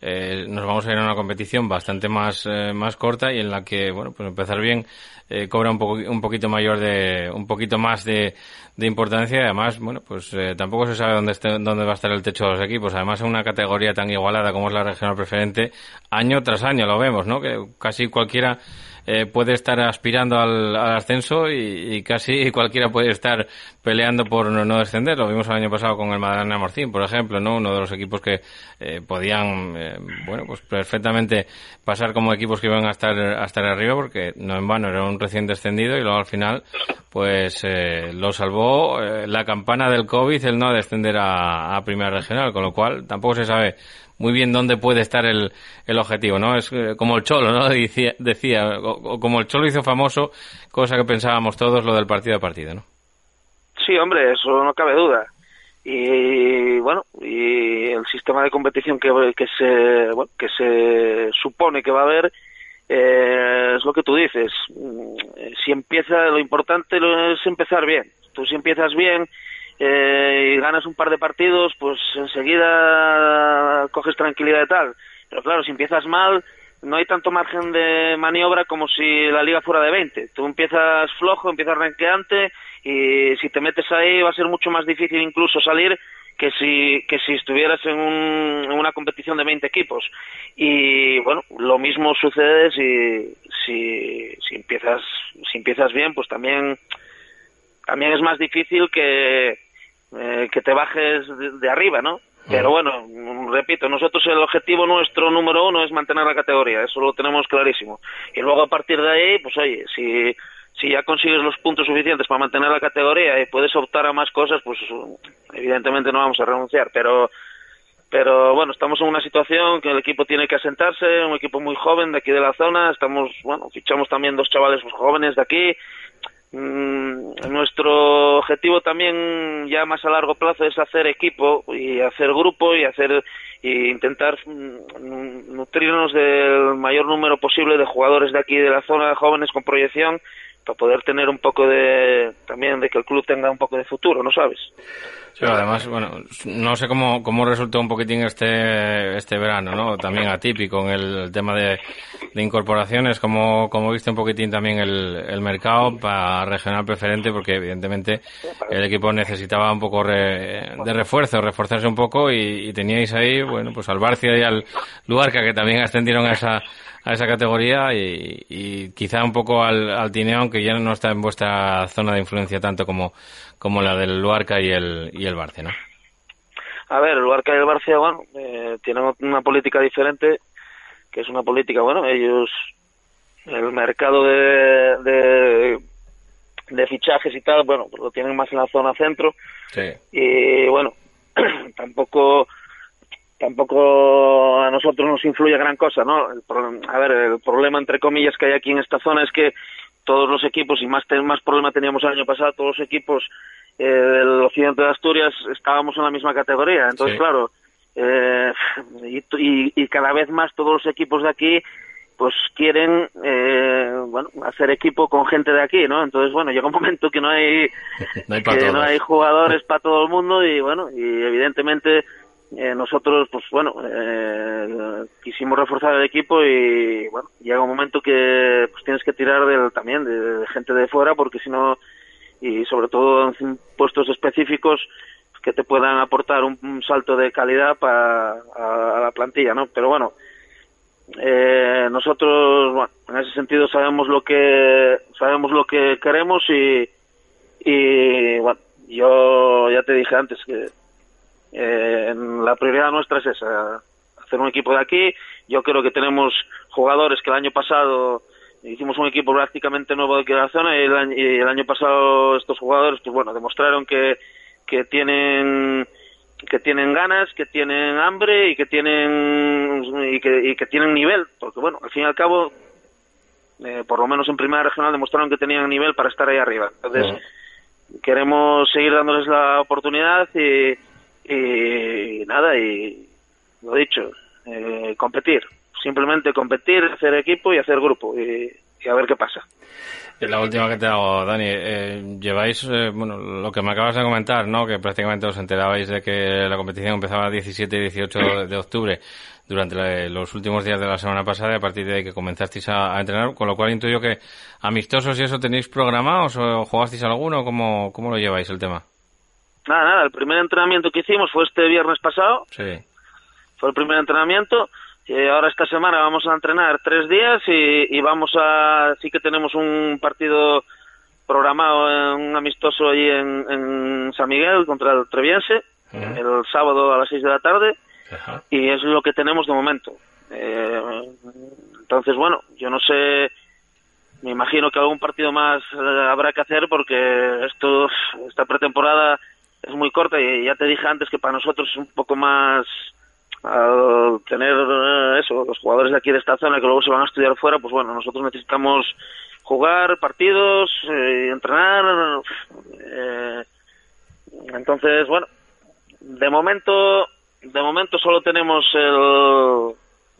eh, nos vamos a ir a una competición bastante más, eh, más corta y en la que, bueno, pues empezar bien eh, cobra un, poco, un poquito mayor de, un poquito más de, de importancia y además, bueno, pues eh, tampoco se sabe dónde, esté, dónde va a estar el techo de los equipos. Además, en una categoría tan igualada como es la regional preferente, año tras año lo vemos, ¿no? Que casi cualquiera eh, puede estar aspirando al, ascenso y, casi cualquiera puede estar peleando por no, descender. Lo vimos el año pasado con el Madalena Morcín, por ejemplo, ¿no? Uno de los equipos que eh, podían, eh, bueno, pues perfectamente pasar como equipos que iban a estar, a estar arriba porque no en vano era un recién descendido y luego al final pues lo salvó la campana del COVID el no descender a, a primera regional, con lo cual tampoco se sabe muy bien dónde puede estar el, el objetivo, ¿no? Es eh, como el Cholo, ¿no? Decía, decía o, como el Cholo hizo famoso, cosa que pensábamos todos, lo del partido a partido, ¿no? Sí, hombre, eso no cabe duda. Y bueno, y el sistema de competición que, que se que se supone que va a haber eh, es lo que tú dices. Mm, si empieza, lo importante es empezar bien. Tú si empiezas bien, eh, y ganas un par de partidos, pues enseguida coges tranquilidad y tal. Pero claro, si empiezas mal, no hay tanto margen de maniobra como si la liga fuera de 20. Tú empiezas flojo, empiezas ranqueante y si te metes ahí va a ser mucho más difícil incluso salir que si, que si estuvieras en, un, en una competición de 20 equipos. Y bueno, lo mismo sucede si, si, si, empiezas, si empiezas bien, pues también también es más difícil que, eh, que te bajes de, arriba, ¿no? Pero bueno, repito, nosotros el objetivo nuestro número uno es mantener la categoría, eso lo tenemos clarísimo. Y luego a partir de ahí, pues oye, si, si ya consigues los puntos suficientes para mantener la categoría y puedes optar a más cosas, pues evidentemente no vamos a renunciar. Pero, pero bueno, estamos en una situación que el equipo tiene que asentarse, un equipo muy joven de aquí de la zona, estamos, bueno, fichamos también dos chavales jóvenes de aquí, mm, nuestro objetivo también ya más a largo plazo es hacer equipo y hacer grupo y hacer y intentar mm, nutrirnos del mayor número posible de jugadores de aquí de la zona jóvenes con proyección para poder tener un poco de también de que el club tenga un poco de futuro, ¿no sabes? Sí, además, bueno, no sé cómo, cómo resultó un poquitín este, este verano, ¿no? También atípico en el tema de, de incorporaciones, como, como viste un poquitín también el, el mercado para regional preferente, porque evidentemente el equipo necesitaba un poco de refuerzo, reforzarse un poco y, y, teníais ahí, bueno, pues al Barcia y al Luarca, que también ascendieron a esa, a esa categoría y, y quizá un poco al, al Tineo, aunque ya no está en vuestra zona de influencia tanto como, como la del Luarca y el, y el Barça, ¿no? A ver, el Luarca y el Barça, bueno, eh, tienen una política diferente, que es una política, bueno, ellos, el mercado de, de, de fichajes y tal, bueno, lo tienen más en la zona centro. Sí. Y bueno, tampoco tampoco a nosotros nos influye gran cosa, ¿no? El, a ver, el problema entre comillas que hay aquí en esta zona es que todos los equipos, y más, más problema teníamos el año pasado, todos los equipos eh, del occidente de Asturias estábamos en la misma categoría. Entonces, Sí. claro, eh, y, y, y cada vez más todos los equipos de aquí pues quieren eh, bueno hacer equipo con gente de aquí no entonces bueno llega un momento que no hay No hay que no hay jugadores para todo el mundo y bueno y evidentemente eh, nosotros pues bueno eh, quisimos reforzar el equipo y bueno llega un momento que pues tienes que tirar del también de, gente de fuera porque si no y sobre todo en puestos específicos que te puedan aportar un, un salto de calidad para a, a la plantilla no pero bueno eh, nosotros bueno, en ese sentido sabemos lo que sabemos lo que queremos y y bueno yo ya te dije antes que eh, la prioridad nuestra es esa hacer un equipo de aquí yo creo que tenemos jugadores que el año pasado hicimos un equipo prácticamente nuevo de aquí de la zona y el, año, y el año pasado estos jugadores pues bueno demostraron que que tienen que tienen ganas, que tienen hambre y que tienen y que, y que tienen nivel, porque bueno, al fin y al cabo, eh, por lo menos en primera regional demostraron que tenían nivel para estar ahí arriba. Entonces, queremos seguir dándoles la oportunidad y, y nada, y lo dicho, eh, competir, simplemente competir, hacer equipo y hacer grupo y, a ver qué pasa. La última que te hago, Dani. Eh, lleváis, eh, bueno, lo que me acabas de comentar, ¿no? Que prácticamente os enterabais de que la competición empezaba el 17 y 18 de, octubre durante los últimos días de la semana pasada a partir de que comenzasteis a, a entrenar, con lo cual intuyo que amistosos y eso tenéis programados o jugasteis alguno, ¿cómo, cómo lo lleváis el tema? Nada, nada, el primer entrenamiento que hicimos fue este viernes pasado, Sí. fue el primer entrenamiento. Y ahora esta semana vamos a entrenar tres días y, y vamos a, sí que tenemos un partido programado, eh, un amistoso allí en, en San Miguel contra el Treviense, el sábado a las seis de la tarde Ajá. y es lo que tenemos de momento. Eh, entonces, bueno, yo no sé, me imagino que algún partido más eh, habrá que hacer porque esto, esta pretemporada es muy corta y ya te dije antes que para nosotros es un poco más al tener eh, eso, los jugadores de aquí de esta zona que luego se van a estudiar fuera, pues bueno, nosotros necesitamos jugar partidos, eh, entrenar, eh, entonces, bueno, de momento, de momento solo tenemos el,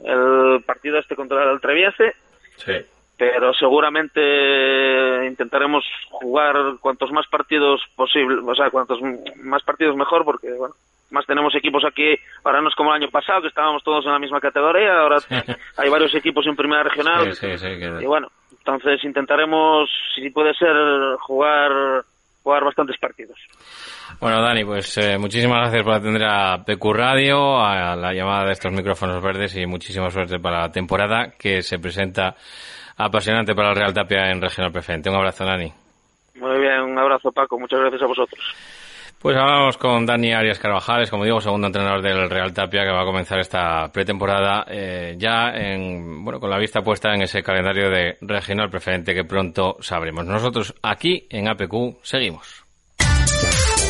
el partido este contra el Treviese, Sí. Pero seguramente intentaremos jugar cuantos más partidos posible, o sea, cuantos más partidos mejor, porque bueno, más tenemos equipos aquí, ahora no es como el año pasado, que estábamos todos en la misma categoría, ahora hay varios equipos en primera regional, Sí, sí, y bueno, entonces intentaremos, si puede ser, jugar jugar bastantes partidos. Bueno, Dani, pues eh, muchísimas gracias por atender a PQ Radio, a la llamada de estos micrófonos verdes y muchísima suerte para la temporada que se presenta apasionante para el Real Tapia en Regional Preferente. Un abrazo, Dani. Muy bien, un abrazo Paco, muchas gracias a vosotros. Pues hablamos con Dani Arias Carvajales, como digo, segundo entrenador del Real Tapia, que va a comenzar esta pretemporada eh, ya en, bueno, con la vista puesta en ese calendario de regional preferente que pronto sabremos. Nosotros aquí en APQ seguimos.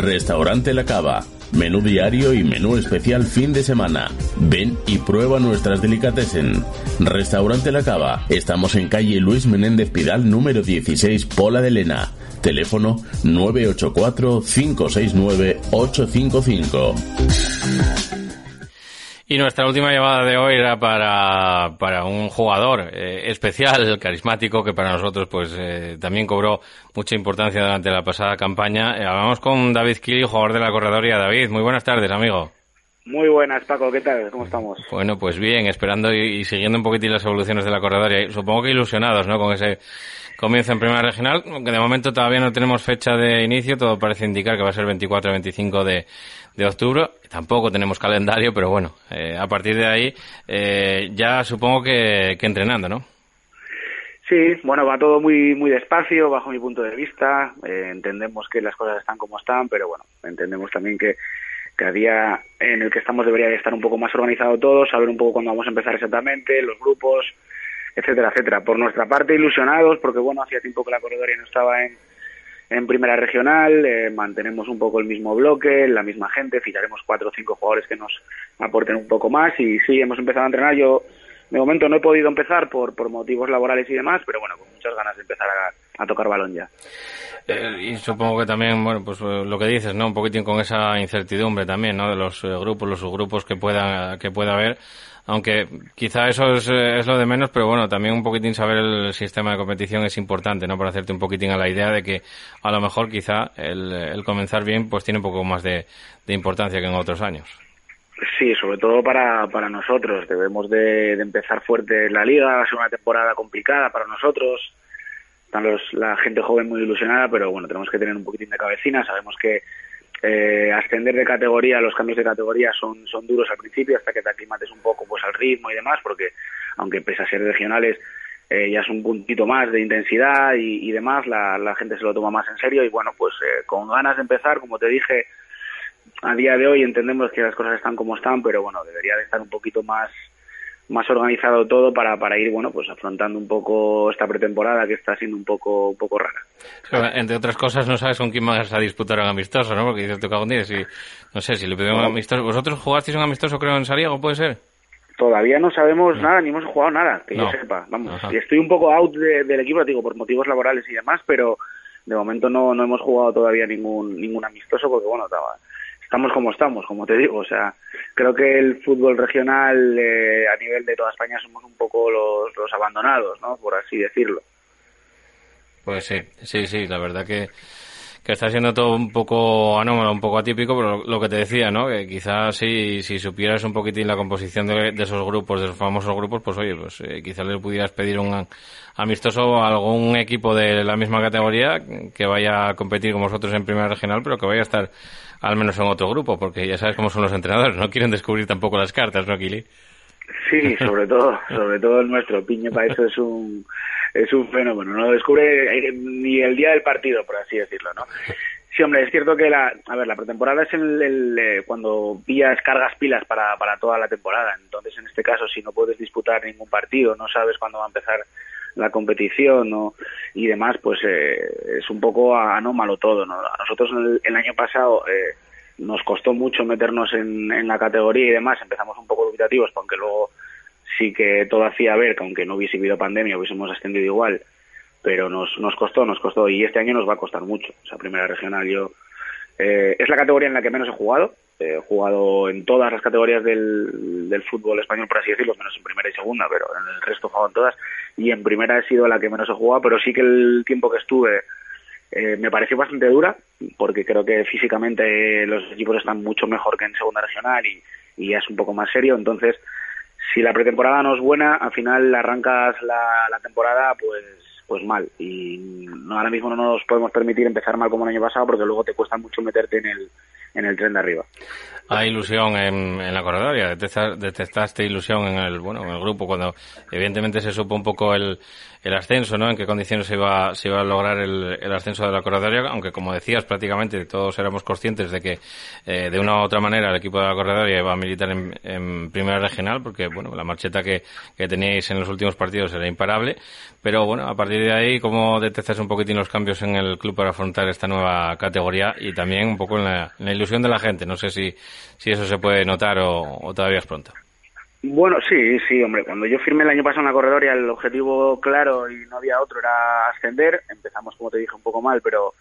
Restaurante La Cava menú diario y menú especial fin de semana. Ven y prueba nuestras delicatessen. Restaurante La Cava. Estamos en calle Luis Menéndez Pidal número 16, Pola de Lena. Teléfono 984 569 855. Y nuestra última llamada de hoy era para, para un jugador eh, especial, carismático, que para nosotros pues eh, también cobró mucha importancia durante la pasada campaña. Eh, hablamos con David Kili, jugador de la corredoría. David, muy buenas tardes, amigo. Muy buenas, Paco. ¿Qué tal? ¿Cómo estamos? Bueno, pues bien, esperando y, siguiendo un poquitín las evoluciones de la corredoría. Supongo que ilusionados, ¿no? Con ese comienzo en Primera Regional, aunque de momento todavía no tenemos fecha de inicio. Todo parece indicar que va a ser 24-25 de de octubre. Tampoco tenemos calendario, pero bueno, eh, a partir de ahí eh, ya supongo que, entrenando, ¿no? Sí, bueno, va todo muy muy despacio, bajo mi punto de vista. Eh, entendemos que las cosas están como están, pero bueno, entendemos también que cada día en el que estamos debería de estar un poco más organizado todo, saber un poco cuándo vamos a empezar exactamente, los grupos, etcétera, etcétera. Por nuestra parte, ilusionados, porque bueno, hacía tiempo que la corredoria no estaba en, en primera regional, eh, mantenemos un poco el mismo bloque, la misma gente, ficharemos cuatro o cinco jugadores que nos aporten un poco más y sí, hemos empezado a entrenar. Yo de momento no he podido empezar por, por motivos laborales y demás, pero bueno, con muchas ganas de empezar a, tocar balón ya. Eh, y supongo que también, bueno, pues eh, lo que dices, ¿no? Un poquitín con esa incertidumbre también, ¿no? De los grupos, los subgrupos que pueda, que pueda haber aunque quizá eso es, lo de menos, pero bueno, también un poquitín saber el sistema de competición es importante, ¿no? Para hacerte un poquitín a la idea de que a lo mejor quizá el, comenzar bien pues tiene un poco más de, importancia que en otros años. Sí, sobre todo para, para nosotros. Debemos de, empezar fuerte la liga, va a ser una temporada complicada para nosotros. Están los, la gente joven muy ilusionada, pero bueno, tenemos que tener un poquitín de cabecina. Sabemos que eh, ascender de categoría, los cambios de categoría son, son duros al principio hasta que te aclimates un poco pues al ritmo y demás, porque aunque pese a ser regionales eh, ya es un puntito más de intensidad y, demás, la, la, gente se lo toma más en serio y bueno, pues eh, con ganas de empezar, como te dije, a día de hoy entendemos que las cosas están como están, pero bueno, debería de estar un poquito más más organizado todo para, para ir bueno pues afrontando un poco esta pretemporada que está siendo un poco un poco rara. Entre otras cosas no sabes con quién vas a disputar un amistoso no porque dices tu cago en si no sé si le pedimos un amistoso. Vosotros jugasteis un amistoso creo en Sariego puede ser todavía no sabemos nada ni hemos jugado nada que yo sepa vamos. Y estoy un poco out del equipo digo por motivos laborales y demás pero de momento no no hemos jugado todavía ningún ningún amistoso porque bueno estaba estamos como estamos, como te digo. O sea, creo que el fútbol regional eh, a nivel de toda España somos un poco los, los abandonados, ¿no? Por así decirlo. Pues sí, sí, sí, la verdad que que está siendo todo un poco anómalo, un poco atípico, pero lo que te decía, ¿no? Que quizás si, si supieras un poquitín la composición de, esos grupos, de esos famosos grupos, pues oye, pues eh, quizás le pudieras pedir un amistoso a algún equipo de la misma categoría que vaya a competir con vosotros en primera regional, pero que vaya a estar al menos en otro grupo, porque ya sabes cómo son los entrenadores, no quieren descubrir tampoco las cartas, ¿no, Kili? Sí, sobre todo, sobre todo el nuestro. Piño para eso es un es un fenómeno, no lo descubre eh, ni el día del partido, por así decirlo, ¿no? Sí, hombre, es cierto que la, a ver, la pretemporada es el, el eh, cuando pillas, cargas pilas para, para toda la temporada. Entonces, en este caso, si no puedes disputar ningún partido, no sabes cuándo va a empezar la competición ¿no? y demás, pues eh, es un poco anómalo todo. ¿no? A nosotros el, el año pasado eh, nos costó mucho meternos en, en la categoría y demás. Empezamos un poco dubitativos, aunque luego sí que todo hacía ver que aunque no hubiese habido pandemia hubiésemos ascendido igual, pero nos, nos costó, nos costó y este año nos va a costar mucho. O sea, primera regional yo eh, es la categoría en la que menos he jugado. he jugado en todas las categorías del, del fútbol español, por así decirlo, menos en primera y segunda, pero en el resto he jugado en todas. Y en primera he sido la que menos he jugado, pero sí que el tiempo que estuve eh, me pareció bastante dura, porque creo que físicamente los equipos están mucho mejor que en segunda regional y, y es un poco más serio. Entonces, si la pretemporada no es buena, al final arrancas la, la temporada pues pues mal y no, ahora mismo no nos podemos permitir empezar mal como el año pasado porque luego te cuesta mucho meterte en el en el tren de arriba. Hay ilusión en, en la corredoria, detectaste ilusión en el bueno en el grupo cuando evidentemente se supo un poco el, el ascenso, ¿no? En qué condiciones se iba, se iba a lograr el, el ascenso de la corredoria, aunque como decías prácticamente todos éramos conscientes de que eh, de una u otra manera el equipo de la corredoria iba a militar en, en primera regional porque bueno la marcheta que, que teníais en los últimos partidos era imparable, pero bueno a partir de ahí cómo detectas un poquitín los cambios en el club para afrontar esta nueva categoría y también un poco en la, en la ilusión de la gente. No sé si, si eso se puede notar o, todavía es pronto. Bueno, sí, sí, hombre. Cuando yo firmé el año pasado en la corredoria, el objetivo claro y no había otro era ascender. Empezamos, como te dije, un poco mal, pero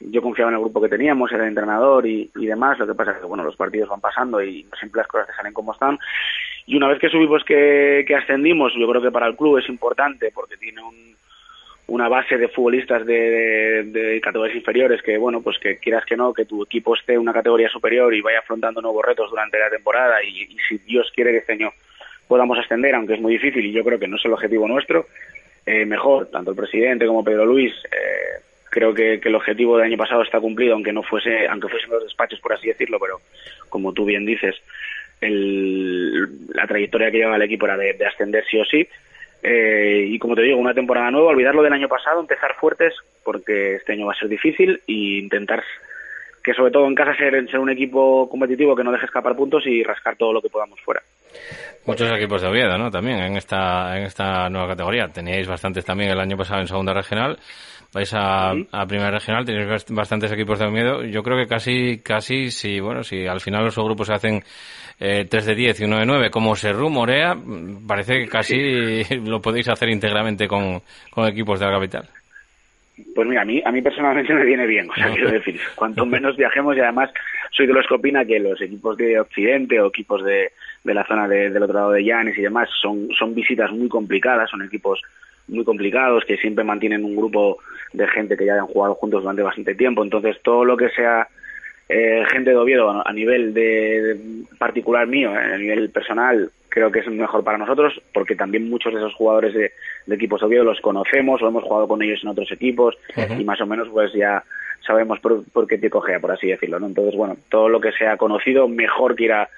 yo confiaba en el grupo que teníamos, era el entrenador y, demás. Lo que pasa es que, bueno, los partidos van pasando y siempre las cosas te salen como están. Y una vez que subimos que, que ascendimos, yo creo que para el club es importante porque tiene un, una base de futbolistas de, de, categorías inferiores que, bueno, pues que quieras que no, que tu equipo esté en una categoría superior y vaya afrontando nuevos retos durante la temporada y, si Dios quiere que este año podamos ascender, aunque es muy difícil y yo creo que no es el objetivo nuestro, eh, mejor, tanto el presidente como Pedro Luis, eh, creo que, el objetivo del año pasado está cumplido, aunque no fuese, aunque fuesen los despachos, por así decirlo, pero como tú bien dices, el, la trayectoria que lleva el equipo era de ascender sí o sí, eh, y como te digo, una temporada nueva, olvidarlo del año pasado, empezar fuertes, porque este año va a ser difícil, e intentar que sobre todo en casa ser, ser un equipo competitivo que no deje escapar puntos y rascar todo lo que podamos fuera. Muchos equipos de Oviedo, ¿no? También en esta, en esta nueva categoría. Teníais bastantes también el año pasado en segunda regional. Vais a, a primera regional, tenéis bastantes equipos de Oviedo. Yo creo que casi, casi, si, bueno, si al final los grupos se hacen eh, 3 de 10 y 1 de 9, como se rumorea, parece que casi lo podéis hacer íntegramente con, con equipos de la capital. Pues mira, a mí, a mí personalmente me viene bien, o sea, quiero decir, cuanto menos viajemos y además soy de los que opina que los equipos de Occidente o equipos de, de la zona de, del otro lado de Llanes y demás son, son visitas muy complicadas, son equipos muy complicados que siempre mantienen un grupo de gente que ya han jugado juntos durante bastante tiempo, entonces todo lo que sea eh, gente de Oviedo a nivel de, de particular mío, eh, a nivel personal, creo que es mejor para nosotros porque también muchos de esos jugadores de, de equipos de Oviedo los conocemos o hemos jugado con ellos en otros equipos uh -huh. y más o menos pues ya sabemos por, por qué te cogea, por así decirlo. ¿no? Entonces, bueno, todo lo que sea conocido, mejor que ir a,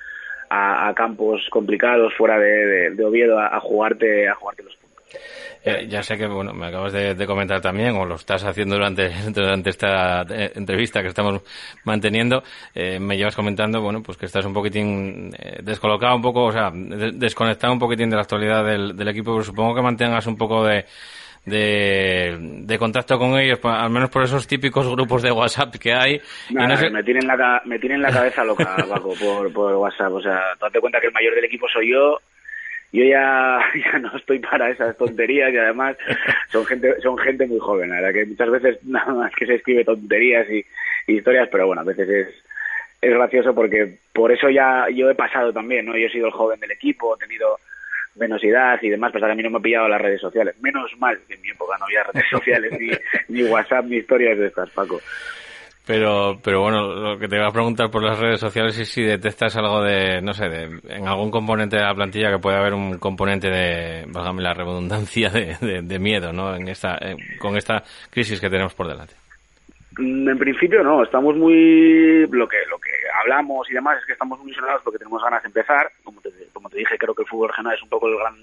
a, a campos complicados fuera de Oviedo a, a, jugarte a jugarte los eh, ya sé que bueno, me acabas de, de, comentar también, o lo estás haciendo durante, durante esta eh, entrevista que estamos manteniendo, eh, me llevas comentando, bueno, pues que estás un poquitín eh, descolocado, un poco, o sea, de, desconectado un poquitín de la actualidad del, del equipo, pero supongo que mantengas un poco de, de, de contacto con ellos, al menos por esos típicos grupos de WhatsApp que hay. Nada, no sé... me, tienen la, me tienen la cabeza loca, Paco, por, por WhatsApp. O sea, date cuenta que el mayor del equipo soy yo yo ya, ya no estoy para esas tonterías y además son gente son gente muy joven, la verdad que muchas veces nada más que se escribe tonterías y, historias, pero bueno, a veces es es gracioso porque por eso ya yo he pasado también, ¿no? Yo he sido el joven del equipo, he tenido menos edad y demás, pues a mí no me he pillado las redes sociales. Menos mal que en mi época no había redes sociales, ni, ni WhatsApp, ni historias de estas, Paco. Pero, pero bueno, lo que te iba a preguntar por las redes sociales es si detectas algo de, no sé, de, en algún componente de la plantilla que puede haber un componente de, válgame la redundancia, de, de, miedo, ¿no? En esta, con esta crisis que tenemos por delante. Mm, en principio no, estamos muy, lo que, lo que hablamos y demás es que estamos muy ilusionados porque tenemos ganas de empezar. Como te, como te dije, creo que el fútbol regional es un poco el gran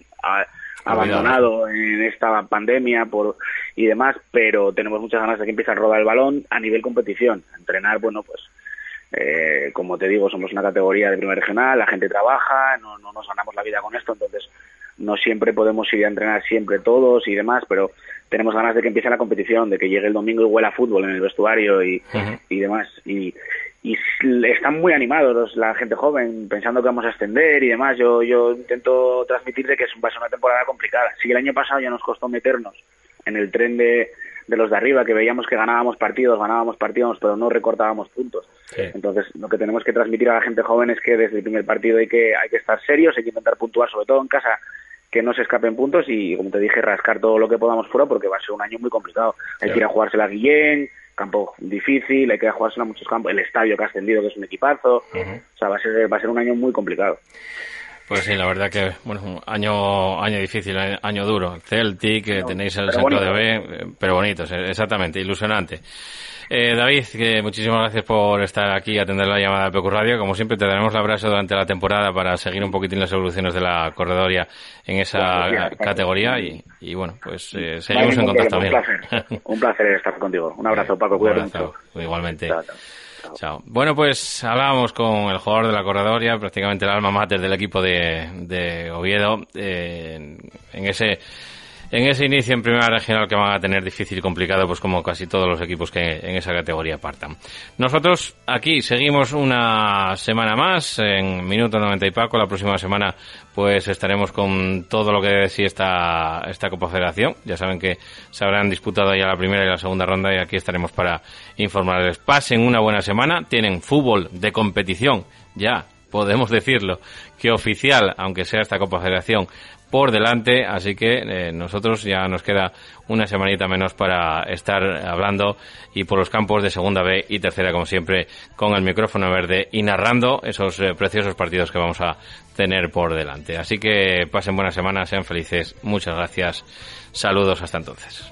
abandonado en esta pandemia por y demás, pero tenemos muchas ganas de que empiece a rodar el balón a nivel competición. Entrenar, bueno, pues eh, como te digo, somos una categoría de primer regional, la gente trabaja, no, no nos ganamos la vida con esto, entonces no siempre podemos ir a entrenar siempre todos y demás, pero tenemos ganas de que empiece la competición, de que llegue el domingo y huela fútbol en el vestuario y, y demás. Y, y están muy animados la gente joven, pensando que vamos a extender y demás. Yo, yo intento transmitir de que es, va a ser una temporada complicada. Si el año pasado ya nos costó meternos en el tren de, de los de arriba, que veíamos que ganábamos partidos, ganábamos partidos, pero no recortábamos puntos. Entonces, lo que tenemos que transmitir a la gente joven es que desde el primer partido hay que, hay que estar serios, hay que intentar puntuar, sobre todo en casa, que no se escapen puntos y, como te dije, rascar todo lo que podamos fuera porque va a ser un año muy complicado. Hay que ir a jugarse la Guillén, campo difícil, hay que jugárselo a muchos campos, el estadio que ha ascendido, que es un equipazo, o sea, va a ser, va a ser un año muy complicado. Pues sí, la verdad que, bueno, un año, año difícil, año duro. Celtic, que tenéis el centro de B, pero bonito, exactamente, ilusionante. Eh, David, que muchísimas gracias por estar aquí y atender la llamada de Pecu Radio. Como siempre, te daremos el abrazo durante la temporada para seguir un poquitín las evoluciones de la corredoria en esa categoría y, y, bueno, pues eh, seguimos en contacto también. Un placer, un placer estar contigo. Un abrazo, Paco, cuídate mucho. Igualmente. Chao, Bueno, pues hablábamos con el jugador de la corredoria, prácticamente el alma mater del equipo de, de Oviedo, eh, en ese en ese inicio en primera regional que van a tener difícil y complicado, pues como casi todos los equipos que en esa categoría partan. Nosotros aquí seguimos una semana más en Minuto 90 y Paco. La próxima semana pues estaremos con todo lo que decía esta, esta Copa Federación. Ya saben que se habrán disputado ya la primera y la segunda ronda y aquí estaremos para informarles. Pasen una buena semana. Tienen fútbol de competición ya podemos decirlo, que oficial, aunque sea esta Copa Federación, por delante, así que eh, nosotros ya nos queda una semanita menos para estar hablando y por los campos de segunda B y tercera, como siempre, con el micrófono verde y narrando esos eh, preciosos partidos que vamos a tener por delante. Así que pasen buena semana, sean felices, muchas gracias, saludos hasta entonces.